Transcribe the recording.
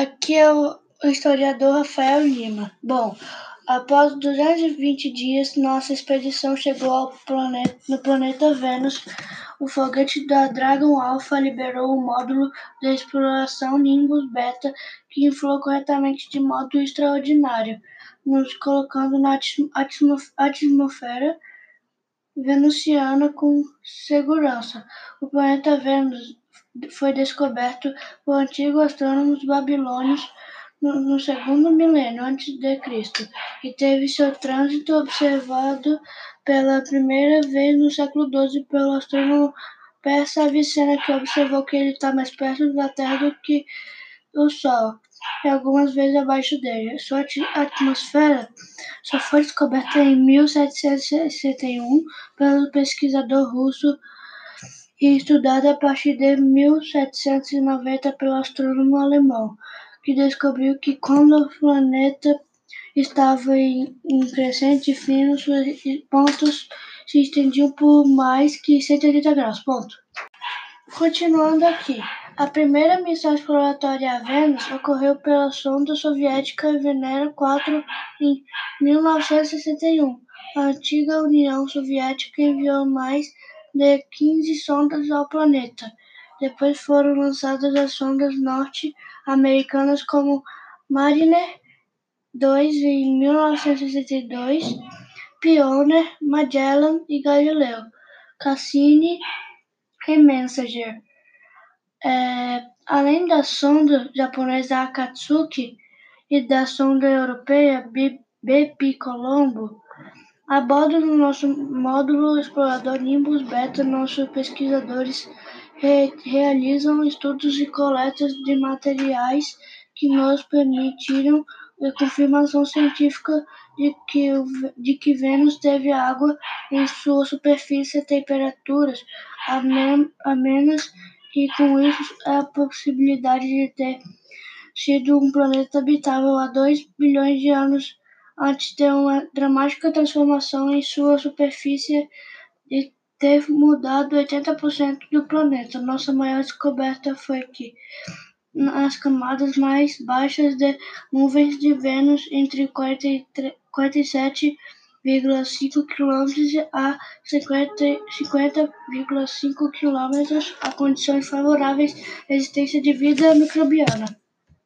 Aqui é o historiador Rafael Lima. Bom, após 220 dias, nossa expedição chegou planeta, no planeta Vênus. O foguete da Dragon Alpha liberou o módulo de exploração Nimbus Beta, que inflou corretamente de modo extraordinário, nos colocando na atmosfera venusiana com segurança. O planeta Vênus foi descoberto por antigos astrônomos babilônios no, no segundo milênio antes de Cristo e teve seu trânsito observado pela primeira vez no século XII pelo astrônomo persa Avicena, que observou que ele está mais perto da Terra do que o Sol e algumas vezes abaixo dele. Sua atmosfera só foi descoberta em 1761 pelo pesquisador russo e estudada a partir de 1790 pelo astrônomo alemão, que descobriu que quando o planeta estava em, crescente fino, seus pontos se estendiam por mais que 180 graus. Ponto. Continuando aqui, a primeira missão exploratória a Vênus ocorreu pela sonda soviética Venera 4 em 1961. A antiga União Soviética enviou mais de 15 sondas ao planeta. Depois foram lançadas as sondas norte-americanas como Mariner 2 em 1962, Pioneer, Magellan e Galileu, Cassini e Messenger. É, além da sonda japonesa Akatsuki e da sonda europeia BP Colombo, a bordo do nosso módulo explorador Nimbus Beta, nossos pesquisadores re realizam estudos e coletas de materiais que nos permitiram a confirmação científica de que, de que Vênus teve água em sua superfície e temperaturas amenas e com isso a possibilidade de ter sido um planeta habitável há 2 bilhões de anos antes de uma dramática transformação em sua superfície e ter mudado 80% do planeta. Nossa maior descoberta foi que nas camadas mais baixas de nuvens de Vênus, entre 47,5 km a 50,5 km, há condições favoráveis à existência de vida microbiana.